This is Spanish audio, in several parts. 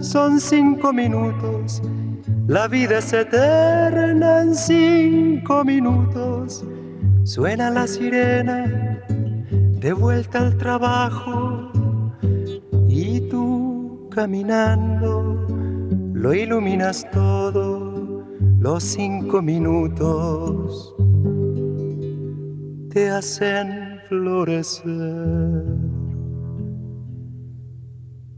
Son cinco minutos, la vida es eterna en cinco minutos. Suena la sirena, de vuelta al trabajo, y tú caminando lo iluminas todo, los cinco minutos te hacen florecer.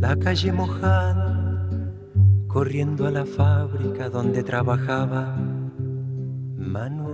la calle mojada, corriendo a la fábrica donde trabajaba Manuel.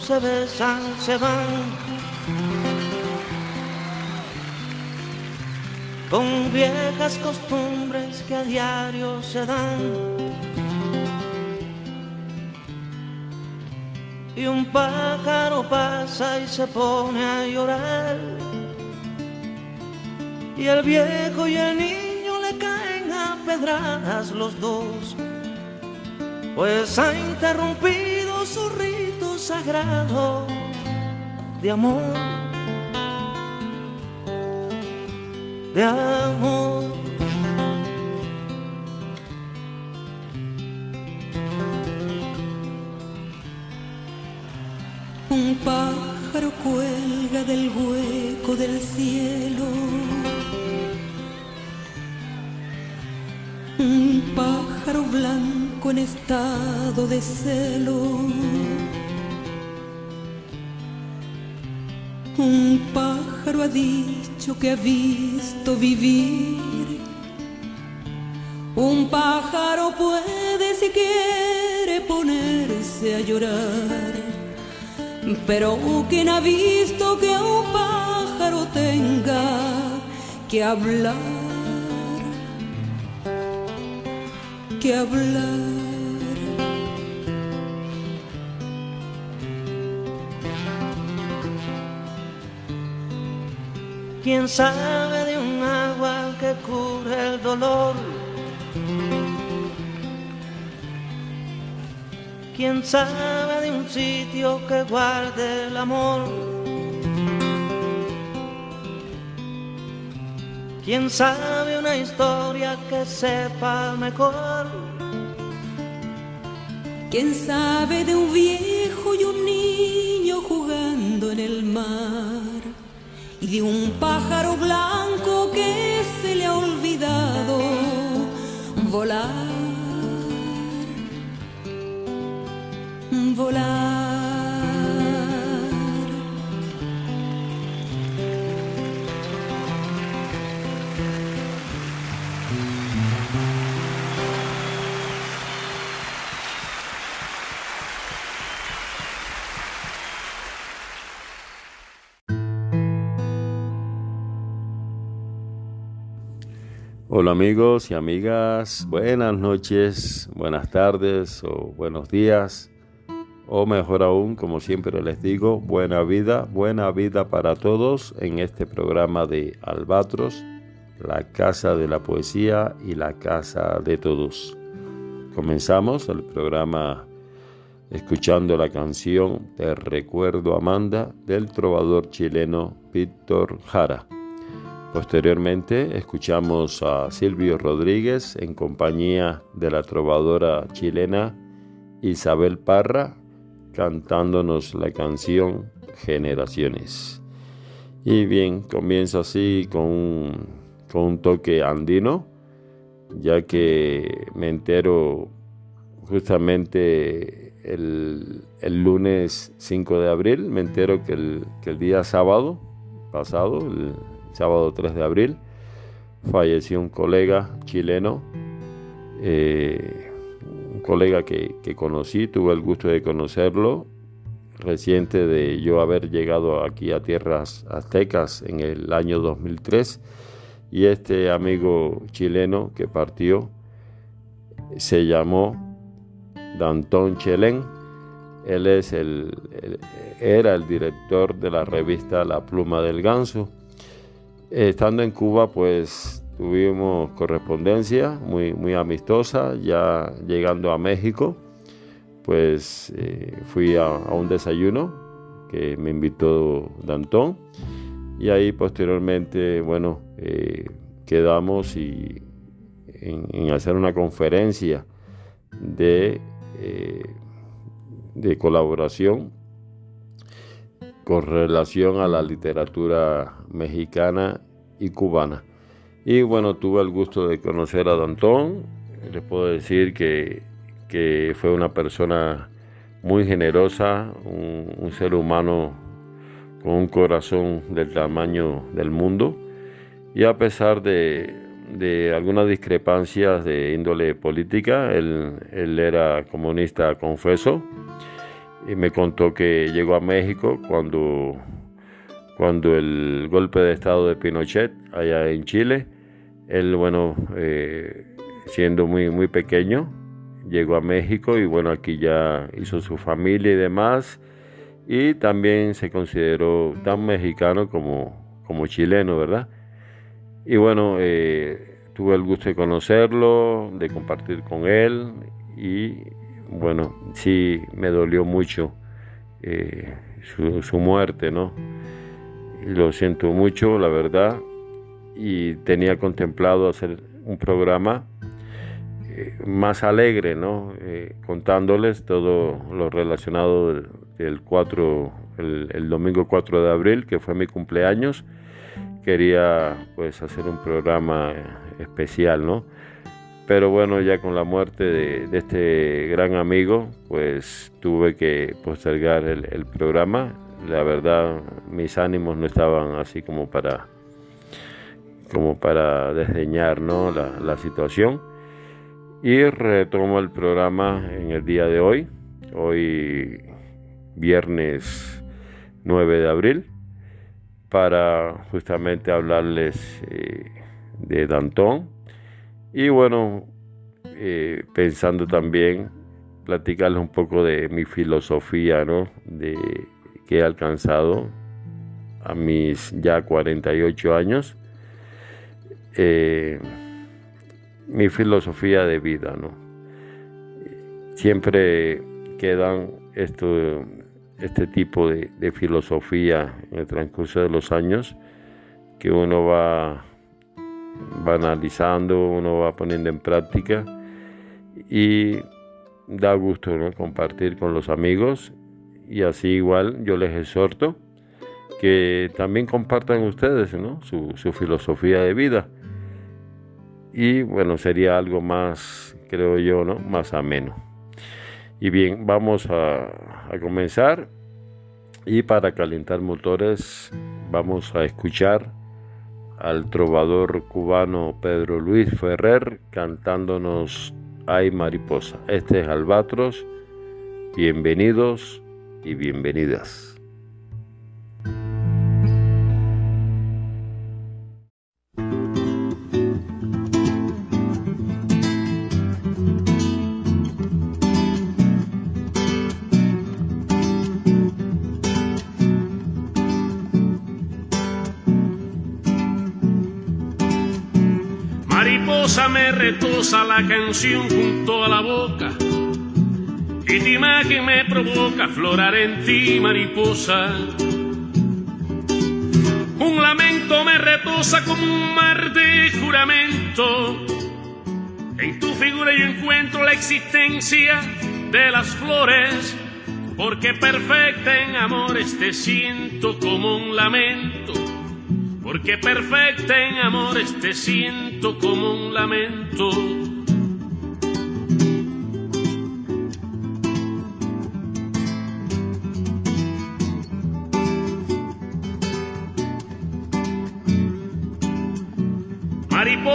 Se besan, se van. Con viejas costumbres que a diario se dan. Y un pájaro pasa y se pone a llorar. Y el viejo y el niño le caen a pedradas los dos pues ha interrumpido sagrado de amor, de amor. Pero quien ha visto que un pájaro tenga que hablar que hablar. ¿Quién sabe de un agua que cure el dolor? ¿Quién sabe sitio que guarde el amor? ¿Quién sabe una historia que sepa mejor? ¿Quién sabe de un viejo y un niño jugando en el mar? Y de un pájaro blanco que se le ha olvidado volar. Hola amigos y amigas, buenas noches, buenas tardes o buenos días, o mejor aún, como siempre les digo, buena vida, buena vida para todos en este programa de Albatros, la casa de la poesía y la casa de todos. Comenzamos el programa escuchando la canción Te recuerdo Amanda del trovador chileno Víctor Jara. Posteriormente escuchamos a Silvio Rodríguez en compañía de la trovadora chilena Isabel Parra cantándonos la canción Generaciones. Y bien, comienzo así con un, con un toque andino, ya que me entero justamente el, lunes 5 de abril, me entero que el, que el día sábado pasado, el sábado 3 de abril, falleció un colega chileno, eh, un colega que, conocí, tuve el gusto de conocerlo, reciente de yo haber llegado aquí a tierras aztecas en el año 2003, y este amigo chileno que partió se llamó Dantón Chelén. Él es el, era el director de la revista La Pluma del Ganso Estando en Cuba, pues tuvimos correspondencia muy, muy amistosa. Ya llegando a México, pues eh, fui a, un desayuno que me invitó Dantón. Y ahí posteriormente, bueno, eh, quedamos y en, hacer una conferencia de, eh, de colaboración con relación a la literatura mexicana y cubana. Y bueno, tuve el gusto de conocer a Dantón. Les puedo decir que, fue una persona muy generosa, un, ser humano con un corazón del tamaño del mundo. Y a pesar de, de algunas discrepancias de índole política, él, él era comunista confeso y me contó que llegó a México cuando, cuando el golpe de estado de Pinochet allá en Chile. Él, bueno, eh, siendo muy, muy pequeño, llegó a México y bueno, aquí ya hizo su familia y demás. Y también se consideró tan mexicano como, como chileno, ¿verdad? Y bueno, eh, tuve el gusto de conocerlo, de compartir con él y bueno, sí me dolió mucho eh, su, muerte, ¿no? Lo siento mucho, la verdad, y tenía contemplado hacer un programa eh, más alegre, ¿no? Eh, contándoles todo lo relacionado del, 4, el, el, domingo 4 de abril, que fue mi cumpleaños. Quería pues hacer un programa especial, ¿no? pero bueno, ya con la muerte de, este gran amigo, pues tuve que postergar el, programa. La verdad, mis ánimos no estaban así como para, como para desdeñar ¿no? la, situación. Y retomo el programa en el día de hoy, hoy viernes 9 de abril, para justamente hablarles eh, de Dantón y bueno, eh, pensando también platicarles un poco de mi filosofía, ¿no? De que he alcanzado a mis ya 48 años. Eh, mi filosofía de vida, ¿no? Siempre quedan esto, este tipo de, de filosofía en el transcurso de los años que uno va va analizando, uno va poniendo en práctica y da gusto compartir con los amigos y así igual yo les exhorto que también compartan ustedes su, filosofía de vida. Y bueno sería algo más creo yo no más ameno. Y bien vamos a, comenzar. Y para calentar motores vamos a escuchar al trovador cubano Pedro Luis Ferrer cantándonos Ay Mariposa. Este es Albatros. Bienvenidos y bienvenidas. me retosa la canción junto provoca florar en ti, mariposa. Un lamento me retosa como un mar de juramento. En tu figura yo encuentro la existencia de las flores, porque perfecta en amores te siento como un lamento porque perfecta en amores te siento como un lamento.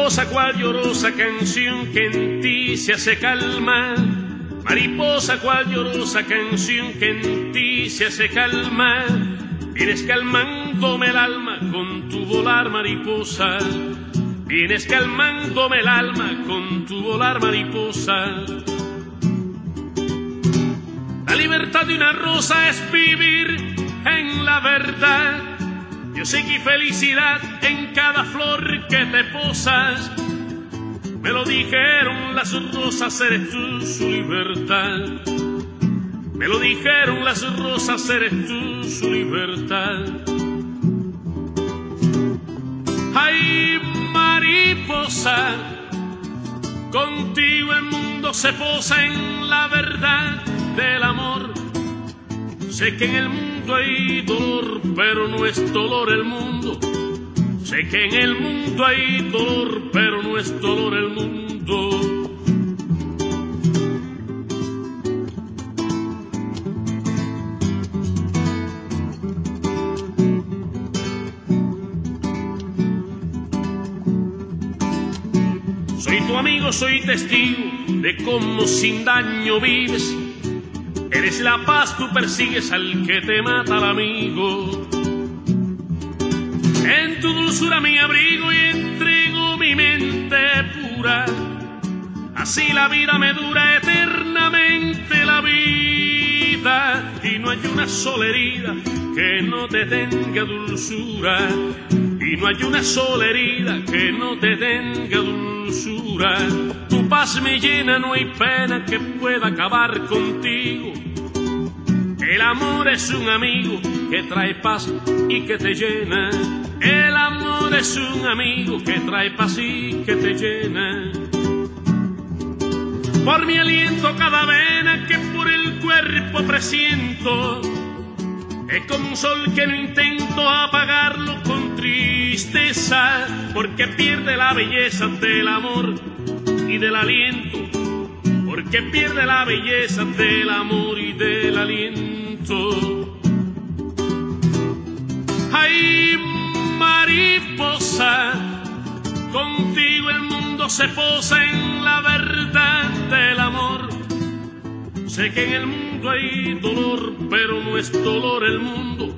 Mariposa cual llorosa canción que en ti se hace calma. Mariposa cual llorosa canción que en ti se hace calma. Vienes calmándome el alma con tu volar mariposa. Vienes calmándome el alma con tu volar mariposa. La libertad de una rosa es vivir en la verdad. Yo sé que felicidad en cada flor que te posas. Me lo dijeron las rosas, eres tú su libertad. Me lo dijeron las rosas, eres tú su libertad. Ay, mariposa, contigo el mundo se posa en la verdad del amor. Sé que en el mundo hay dolor, pero no es dolor el mundo. Sé que en el mundo hay dolor, pero no es dolor el mundo. amigo soy testigo de cómo sin daño vives. Eres la paz, tú persigues al que te mata al amigo. En tu dulzura mi abrigo y entrego mi mente pura. Así la vida me dura eternamente la vida. Y no hay una sola herida que no te tenga dulzura. Y no hay una sola herida que no te tenga dulzura tu paz me llena, no hay pena que pueda acabar contigo. El amor es un amigo que trae paz y que te llena. El amor es un amigo que trae paz y que te llena. Por mi aliento cada vena que por el cuerpo presiento, es como un sol que no intento apagarlo con tristeza, porque pierde la belleza del amor y del aliento, porque pierde la belleza del amor y del aliento. Ay, mariposa, contigo el mundo se posa en la verdad del amor. Sé que en el mundo hay dolor, pero no es dolor el mundo.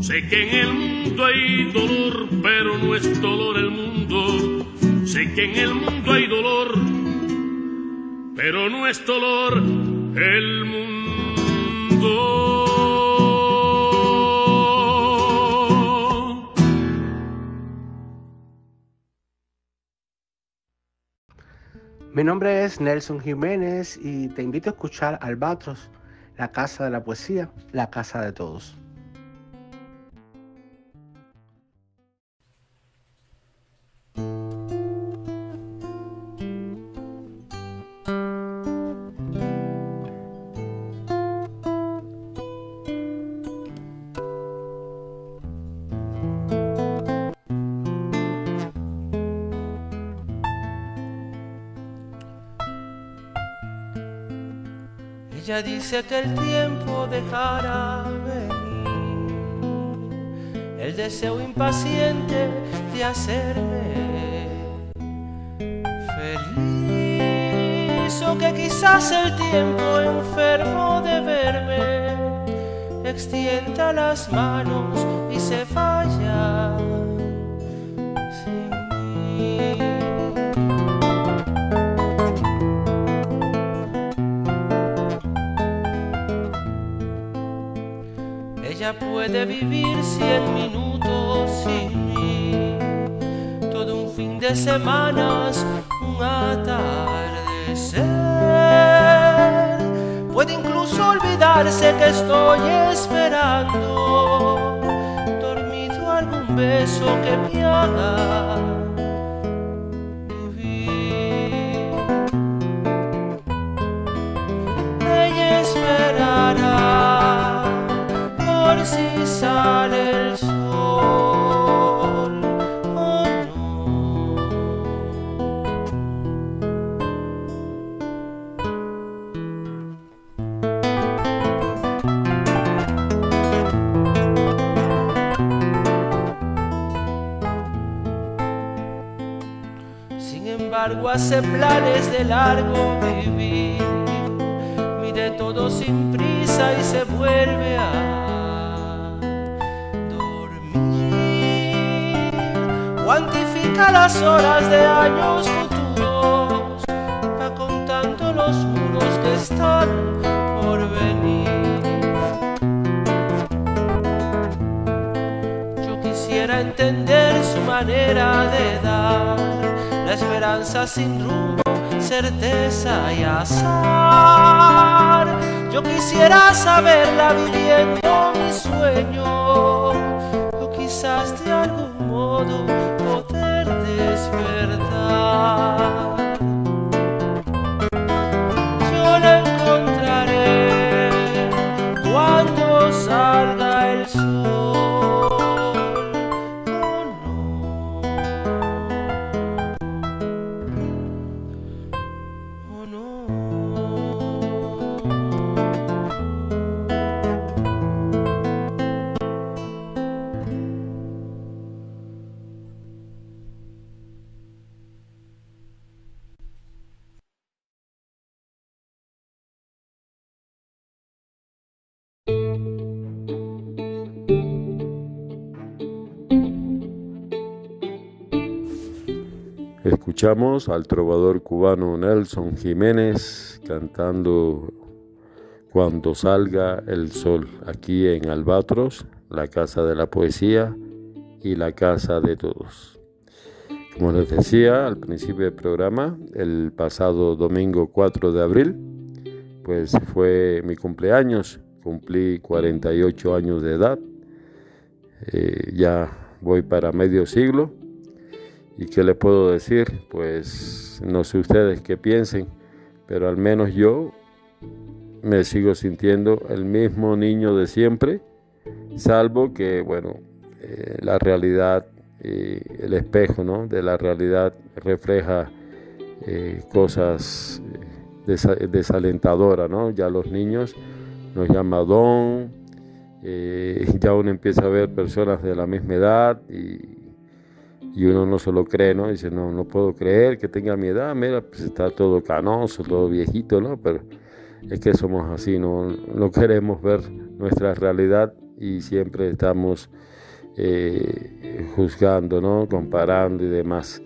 Sé que en el mundo hay dolor, pero no es dolor el mundo. Sé que en el mundo hay dolor, pero no es dolor el mundo. Mi nombre es Nelson Jiménez y te invito a escuchar Albatros, la casa de la poesía, la casa de todos. Que el tiempo dejará venir el deseo impaciente de hacerme feliz. O que quizás el tiempo enfermo de verme extienda las manos y se vaya Puede vivir cien minutos sin mí, todo un fin de semanas, un atardecer. Puede incluso olvidarse que estoy esperando, dormido algún beso que me haga hace planes de largo vivir. Mire todo sin prisa y se vuelve a dormir. Cuantifica las horas de años futuros, va contando los muros que están por venir. Yo quisiera entender su manera de dar la esperanza sin rumbo, certeza y azar. Yo quisiera saberla viviendo mi sueño, o quizás de algún modo poder despertar. Escuchamos al trovador cubano Nelson Jiménez cantando Cuando salga el sol, aquí en Albatros, la casa de la poesía y la casa de todos. Como les decía al principio del programa, el pasado domingo 4 de abril, pues fue mi cumpleaños, cumplí 48 años de edad, Eh, ya voy para medio siglo. ¿Y qué le puedo decir? Pues no sé ustedes qué piensen, pero al menos yo me sigo sintiendo el mismo niño de siempre, salvo que, bueno, eh, la realidad, eh, el espejo ¿no? de la realidad refleja eh, cosas eh, desalentadoras, ¿no? Ya los niños nos llaman don, ya uno empieza a ver personas de la misma edad y, uno no se lo cree, ¿no? Dice, no, no puedo creer que tenga mi edad, mira, pues está todo canoso, todo viejito, ¿no? Pero es que somos así, no, no queremos ver nuestra realidad y siempre estamos eh, juzgando, ¿no? comparando y demás.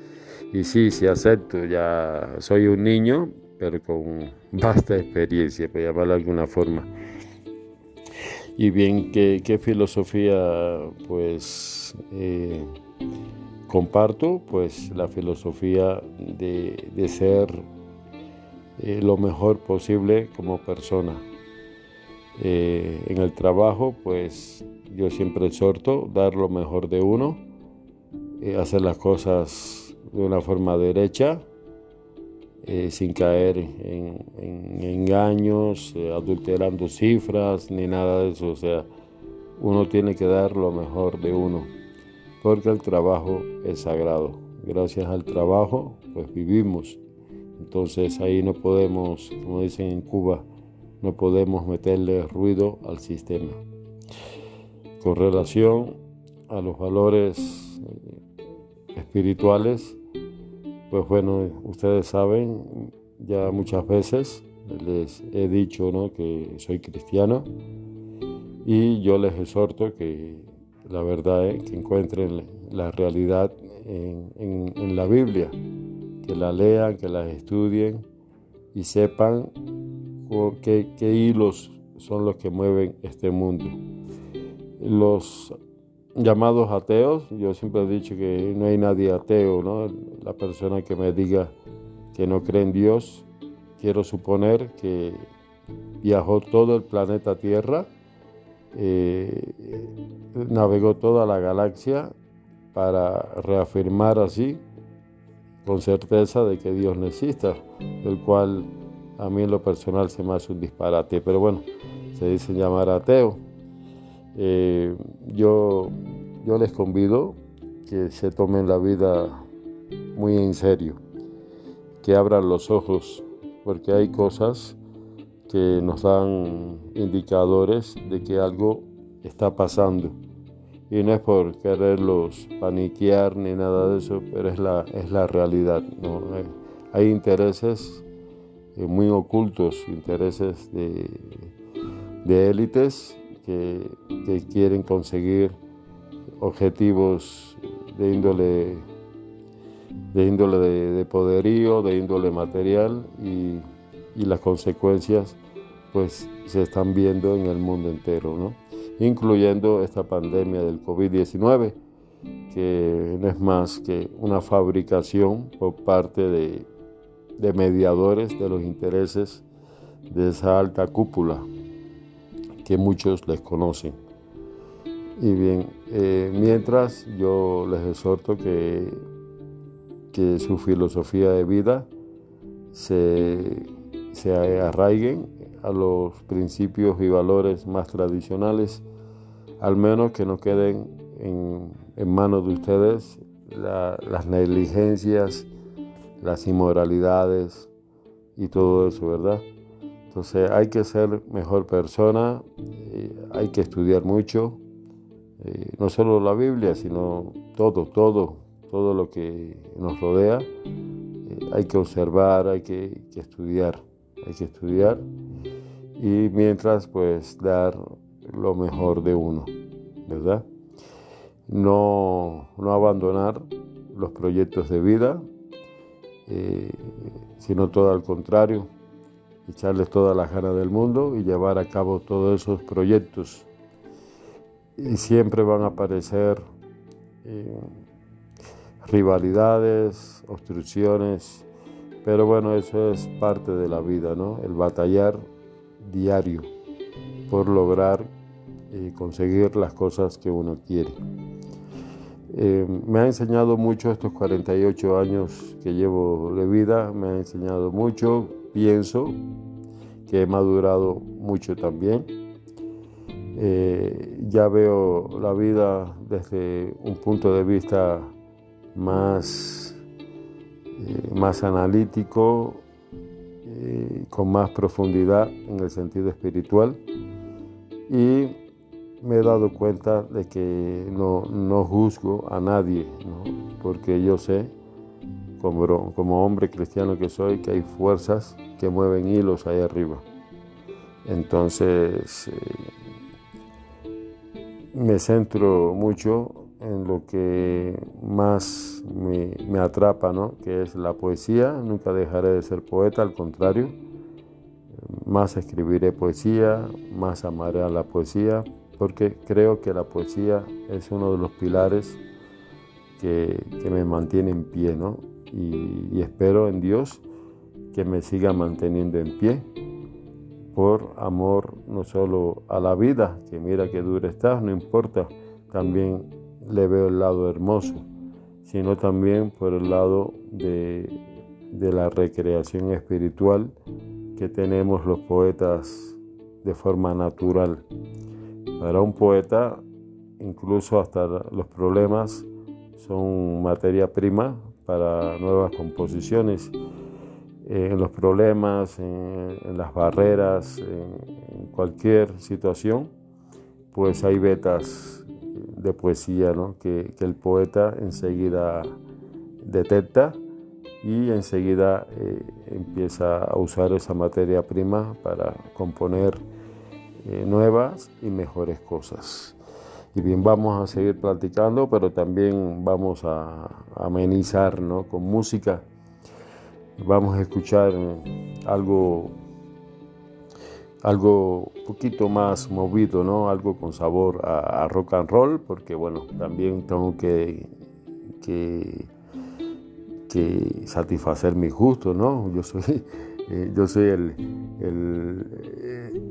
Y sí, sí acepto, ya soy un niño, pero con vasta experiencia, por llamarlo de alguna forma. Y bien, ¿qué, qué filosofía pues eh, comparto? Pues la filosofía de, de ser eh, lo mejor posible como persona. en el trabajo, pues yo siempre exhorto dar lo mejor de uno, eh, hacer las cosas de una forma derecha, eh, sin caer en, engaños, eh, adulterando cifras, ni nada de eso. O sea, uno tiene que dar lo mejor de uno, porque el trabajo es sagrado. Gracias al trabajo, pues vivimos. Entonces ahí no podemos, como dicen en Cuba, no podemos meterle ruido al sistema con relación a los valores eh, espirituales, pues bueno, ustedes saben, ya muchas veces les he dicho ¿no? que soy cristiano y yo les exhorto que la verdad es que encuentren la realidad en, la Biblia, que la lean, que la estudien y sepan qué, qué hilos son los que mueven este mundo los llamados ateos, yo siempre he dicho que no hay nadie ateo, ¿no? La persona que me diga que no cree en Dios, quiero suponer que viajó todo el planeta Tierra, eh, navegó toda la galaxia para reafirmar así con certeza de que Dios no exista, el cual a mí en lo personal se me hace un disparate, pero bueno, se dice llamar ateo. Eh, yo, yo les convido que se tomen la vida muy en serio, que abran los ojos, porque hay cosas que nos dan indicadores de que algo está pasando. Y no es por quererlos paniquear ni nada de eso, pero es la, es la realidad. ¿no? Hay, intereses eh, muy ocultos, intereses de, de élites que, quieren conseguir objetivos de índole de índole de, poderío, de índole material y, las consecuencias pues se están viendo en el mundo entero, ¿no? incluyendo esta pandemia del COVID-19, que no es más que una fabricación por parte de, mediadores de los intereses de esa alta cúpula que muchos les conocen. Y bien, eh, mientras yo les exhorto que, que su filosofía de vida se, se arraiguen a los principios y valores más tradicionales, al menos que no queden en, manos de ustedes las negligencias, las inmoralidades y todo eso, ¿verdad? Entonces hay que ser mejor persona, eh, hay que estudiar mucho, eh, no solo la Biblia, sino todo, todo, todo lo que nos rodea. Eh, hay que observar, hay que, estudiar, hay que estudiar y mientras pues dar lo mejor de uno, ¿verdad? No, no abandonar los proyectos de vida, sino todo al contrario, echarles todas las ganas del mundo y llevar a cabo todos esos proyectos. Y siempre van a aparecer eh, rivalidades, obstrucciones, pero bueno, eso es parte de la vida, ¿no? El batallar diario por lograr y conseguir las cosas que uno quiere. Eh, me ha enseñado mucho estos 48 años que llevo de vida, me ha enseñado mucho, pienso que he madurado mucho también. Eh, ya veo la vida desde un punto de vista más eh, más analítico, eh, con más profundidad en el sentido espiritual y me he dado cuenta de que no, no juzgo a nadie, porque yo sé, como, como hombre cristiano que soy, que hay fuerzas que mueven hilos ahí arriba. Entonces, me centro mucho en lo que más me, atrapa, ¿no? que es la poesía. Nunca dejaré de ser poeta, al contrario, más escribiré poesía, más amaré a la poesía, porque creo que la poesía es uno de los pilares que, me mantiene en pie, ¿no? Y, espero en Dios que me siga manteniendo en pie por amor no solo a la vida, que mira que dura está, no importa, también le veo el lado hermoso, sino también por el lado de, la recreación espiritual que tenemos los poetas de forma natural. Para un poeta, incluso hasta los problemas son materia prima para nuevas composiciones. En los problemas, en, las barreras, en, cualquier situación, pues hay vetas de poesía que, el poeta enseguida detecta y enseguida eh, empieza a usar esa materia prima para componer eh, nuevas y mejores cosas. Y bien, vamos a seguir platicando, pero también vamos a, amenizar con música. Vamos a escuchar algo algo un poquito más movido, ¿no? Algo con sabor a, rock and roll, porque bueno, también tengo que, que, satisfacer mis gustos, ¿no? Yo soy, eh, yo soy el,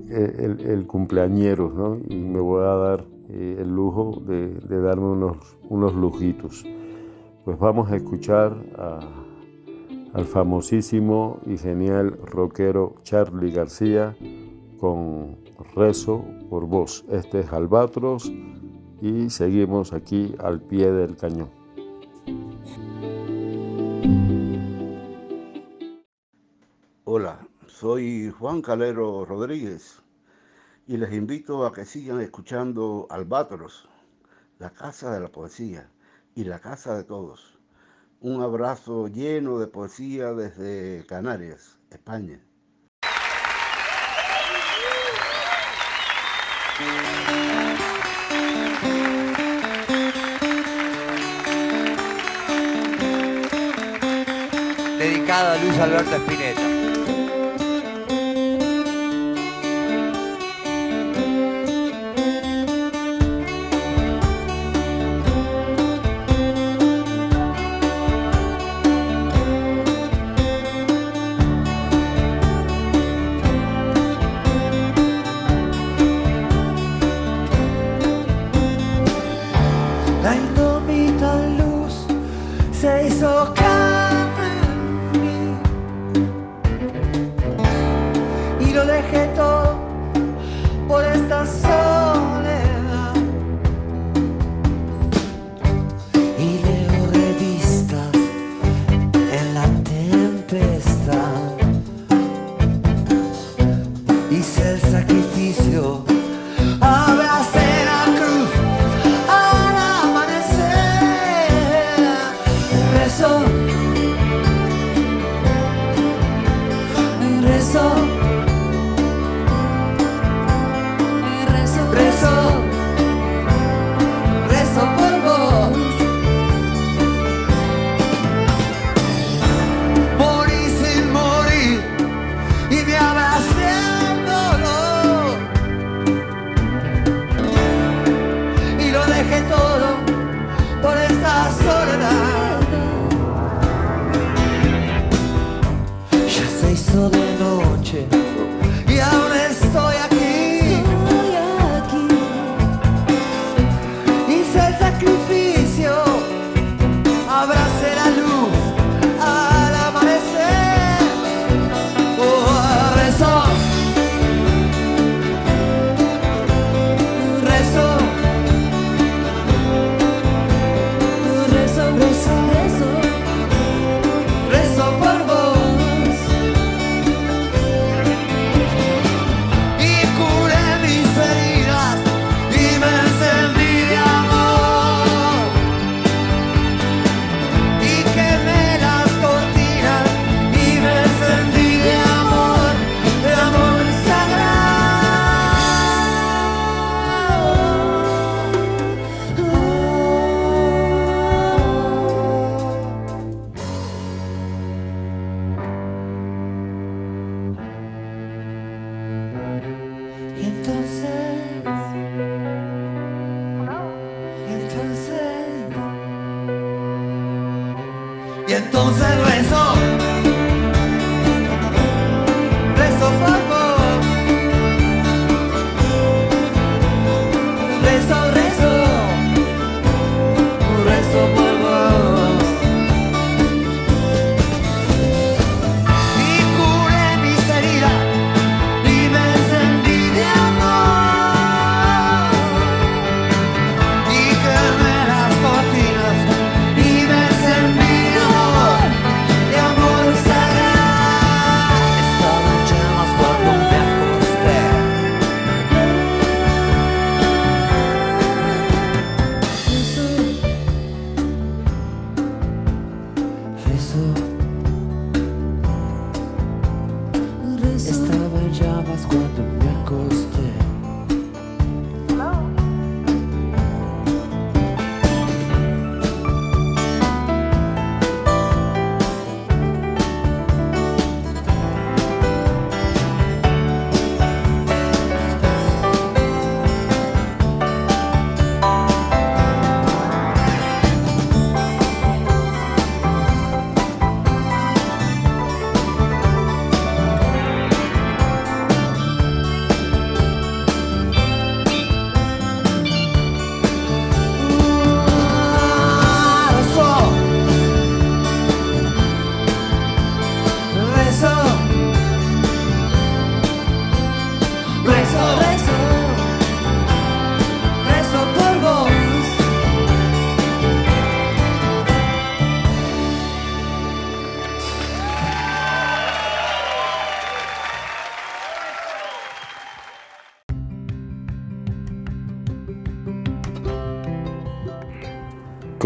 el, el, cumpleañero, ¿no? Y me voy a dar eh, el lujo de, darme unos, unos lujitos. Pues vamos a escuchar al famosísimo y genial rockero Charlie García con rezo por vos. Este es Albatros y seguimos aquí al pie del cañón. Hola, soy Juan Calero Rodríguez y les invito a que sigan escuchando Albatros, la casa de la poesía y la casa de todos. Un abrazo lleno de poesía desde Canarias, España. Dedicada a Luis Alberto Spinetta. entonces.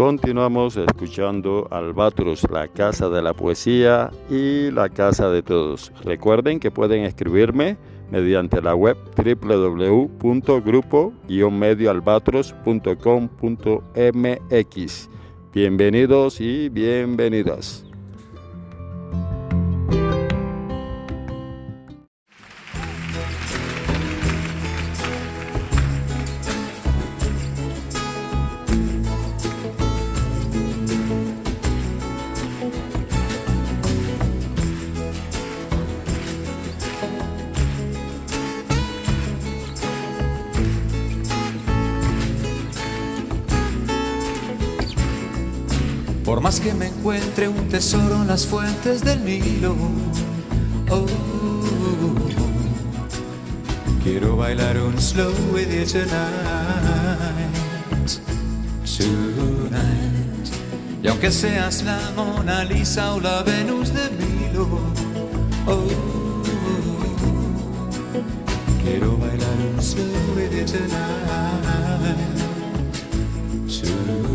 Continuamos escuchando Albatros, la casa de la poesía y la casa de todos. Recuerden que pueden escribirme mediante la web www.grupo-medioalbatros.com.mx. Bienvenidos y bienvenidas. Más que me encuentre un tesoro en las fuentes del Nilo, oh, quiero bailar un slow with you tonight, tonight. Y aunque seas la Mona Lisa o la Venus de Milo, oh, quiero bailar un slow with you tonight, tonight.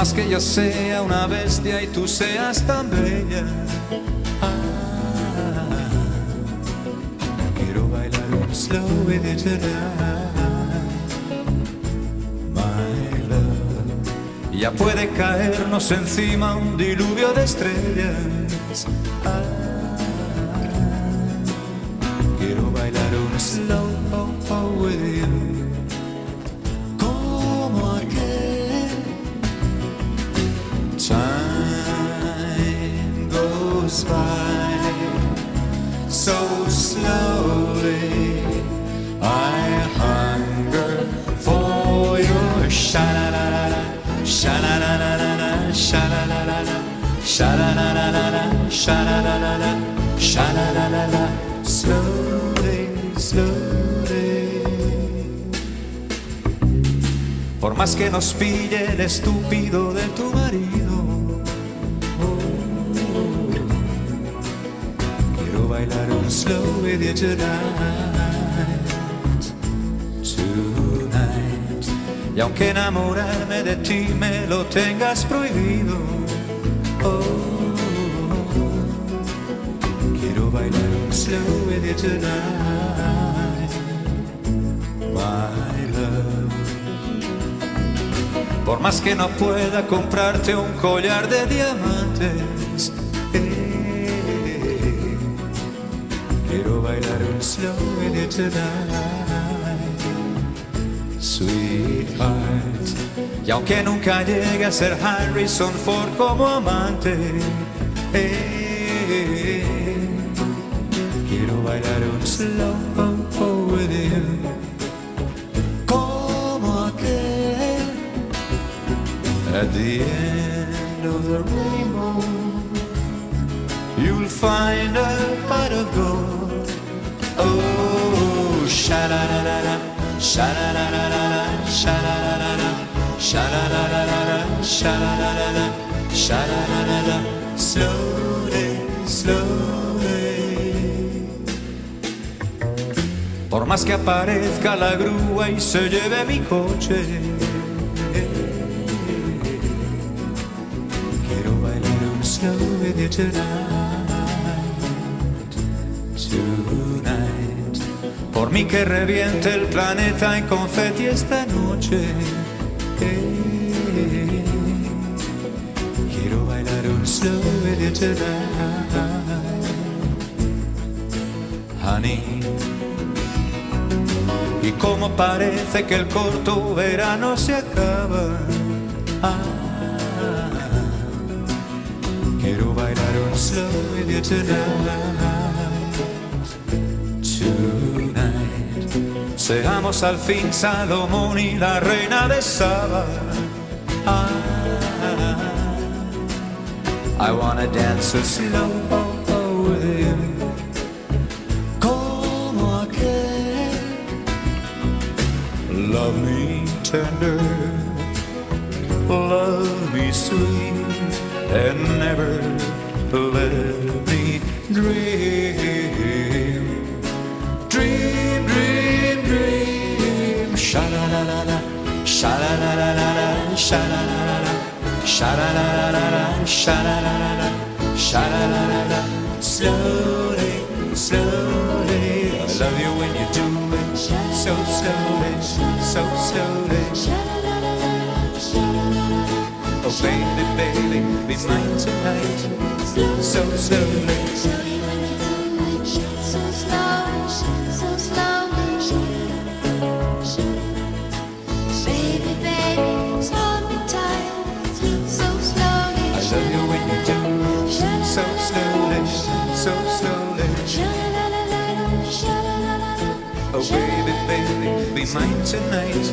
Más que yo sea una bestia y tú seas tan bella, ah, quiero bailar un slow with my love. Ya puede caernos encima un diluvio de estrellas. Ah, quiero bailar un slow so slowly. I hunger for your sha-la-la-la-la, sha-la-la-la-la, sha-la-la-la-la, sha-la-la-la-la, sha-la-la-la-la, sha-la-la-la-la, slowly, slowly. Por más que nos pille el estúpido de tu marido, quiero bailar un slow with you tonight, tonight. Y aunque enamorarme de ti me lo tengas prohibido, oh, quiero bailar un slow with you tonight, my love. Por más que no pueda comprarte un collar de diamantes, quiero bailar un slow with you tonight, sweetheart. Y aunque nunca llegue a ser Harrison Ford como amante, eh, quiero bailar un slow with you. Como aquel at the end of the rainbow, you'll find a pot of gold. oh, sha sha sha sha sha slowly, slowly. Por más que aparezca la grúa y se lleve mi coche. Quiero bailar un slow with you. Por mí que reviente el planeta en confeti esta noche. Quiero bailar un slow honey. Y como parece que el corto verano se acaba. Ah, quiero bailar un slow Seamos al fin Salomón y la reina de Saba. Ah, I wanna dance a slow with you. Como aquel Love me tender, love me sweet, and never let me dream. Sha la la la sha la la la la sha la la la sha la la la. Slowly, slowly, I love you when you do it so slowly, so slowly. Oh baby, baby, be mine tonight, so slowly. Baby, be mine tonight,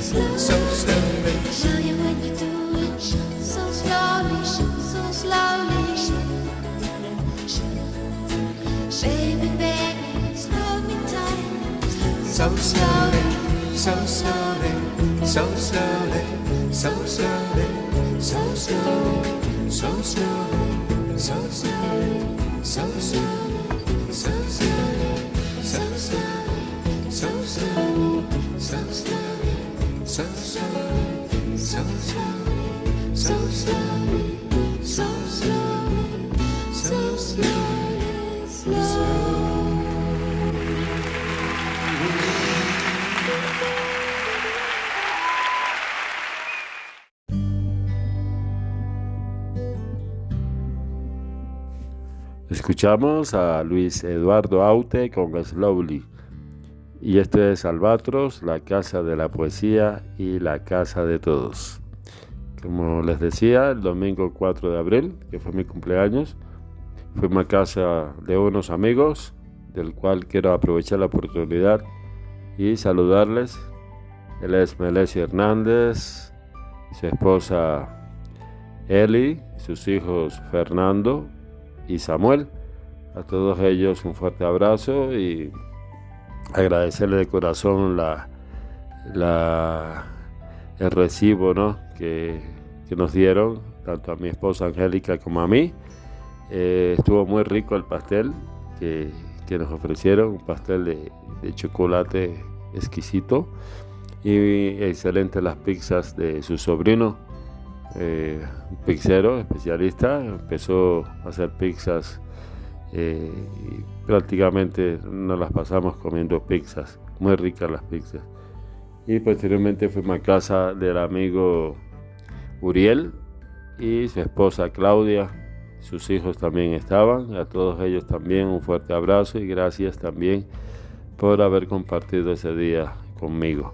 so slowly. Show you when you do it. So slowly, so slowly, baby, baby, hold me tight. so slowly, so slowly, so slowly, so slowly, so slowly, so slowly, so slowly, so Escuchamos a Luis Eduardo Aute con Slowly. Y esto es Albatros, la casa de la poesía y la casa de todos. Como les decía, el domingo 4 de abril, que fue mi cumpleaños, fuimos a casa de unos amigos, del cual quiero aprovechar la oportunidad y saludarles. Él es Melesio Hernández, su esposa Eli, sus hijos Fernando y Samuel. A todos ellos un fuerte abrazo y agradecerle de corazón la, el recibo ¿no? que, que, nos dieron, tanto a mi esposa Angélica como a mí. Eh, estuvo muy rico el pastel que, que nos ofrecieron, un pastel de, de, chocolate exquisito y excelentes las pizzas de su sobrino, eh, un pizzero especialista, empezó a hacer pizzas eh, y prácticamente nos las pasamos comiendo pizzas, muy ricas las pizzas. Y posteriormente fuimos a casa del amigo Uriel y su esposa Claudia, sus hijos también estaban, a todos ellos también un fuerte abrazo y gracias también por haber compartido ese día conmigo.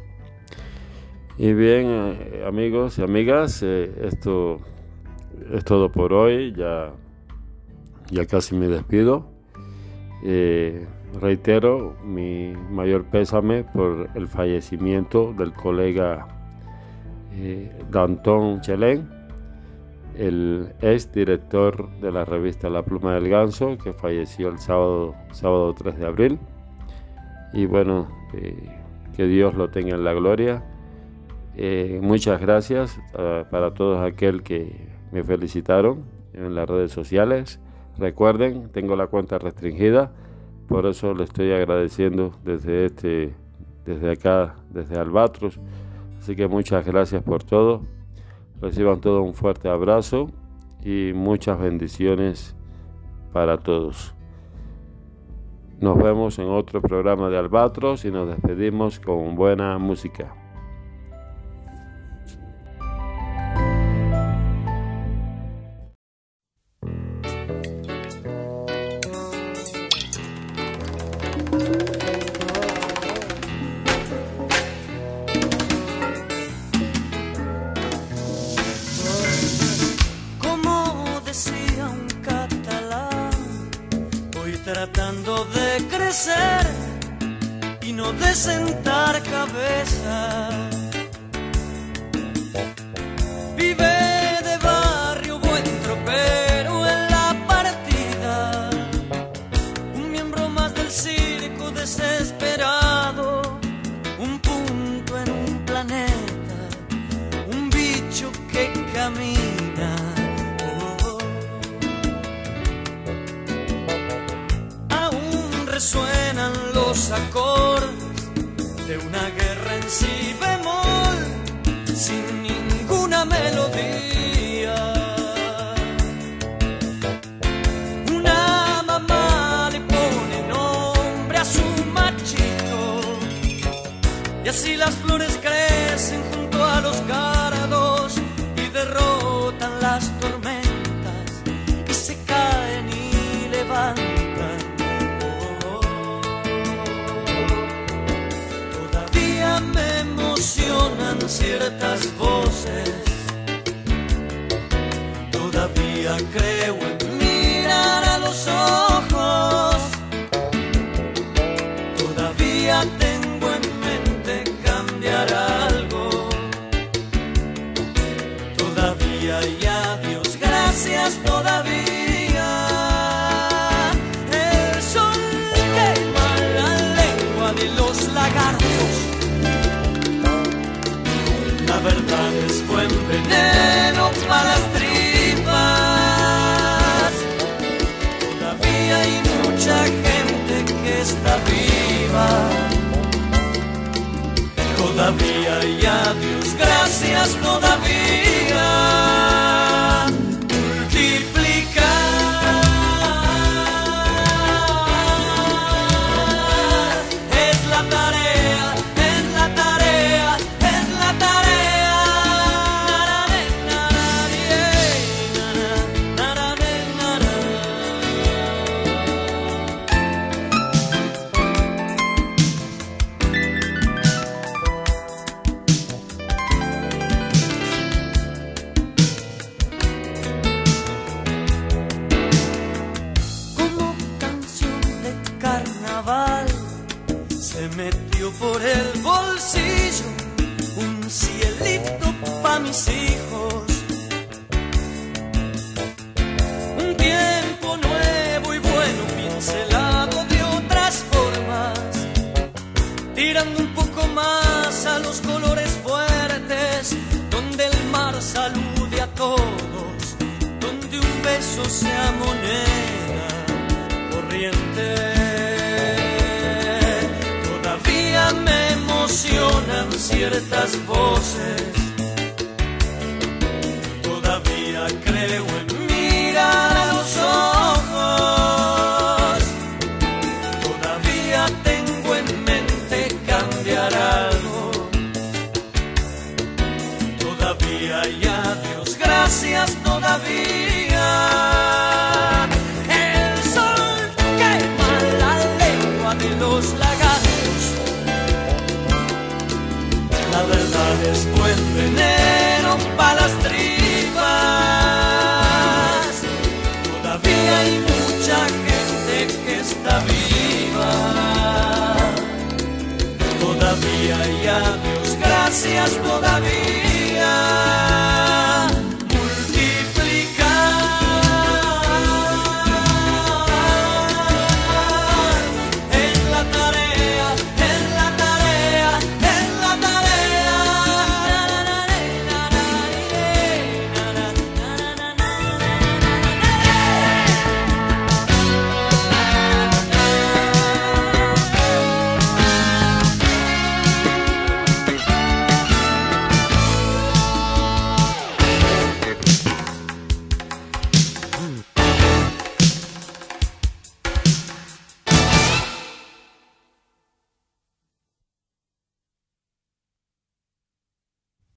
Y bien, eh, amigos y amigas, eh, esto es todo por hoy. Ya, ya casi me despido. Eh, reitero mi mayor pésame por el fallecimiento del colega Danton Chelén, el ex director de la revista La Pluma del Ganso, que falleció el sábado, sábado 3 de abril. Y bueno, que Dios lo tenga en la gloria eh, muchas gracias para todos aquel que me felicitaron en las redes sociales. Recuerden, tengo la cuenta restringida, por eso le estoy agradeciendo desde este, desde acá, desde Albatros. Así que muchas gracias por todo. Reciban todo un fuerte abrazo y muchas bendiciones para todos. Nos vemos en otro programa de Albatros y nos despedimos con buena música. de una ciertas voces veneno para las tripas. Todavía hay mucha gente que está viva. Todavía hay adiós, gracias, no creo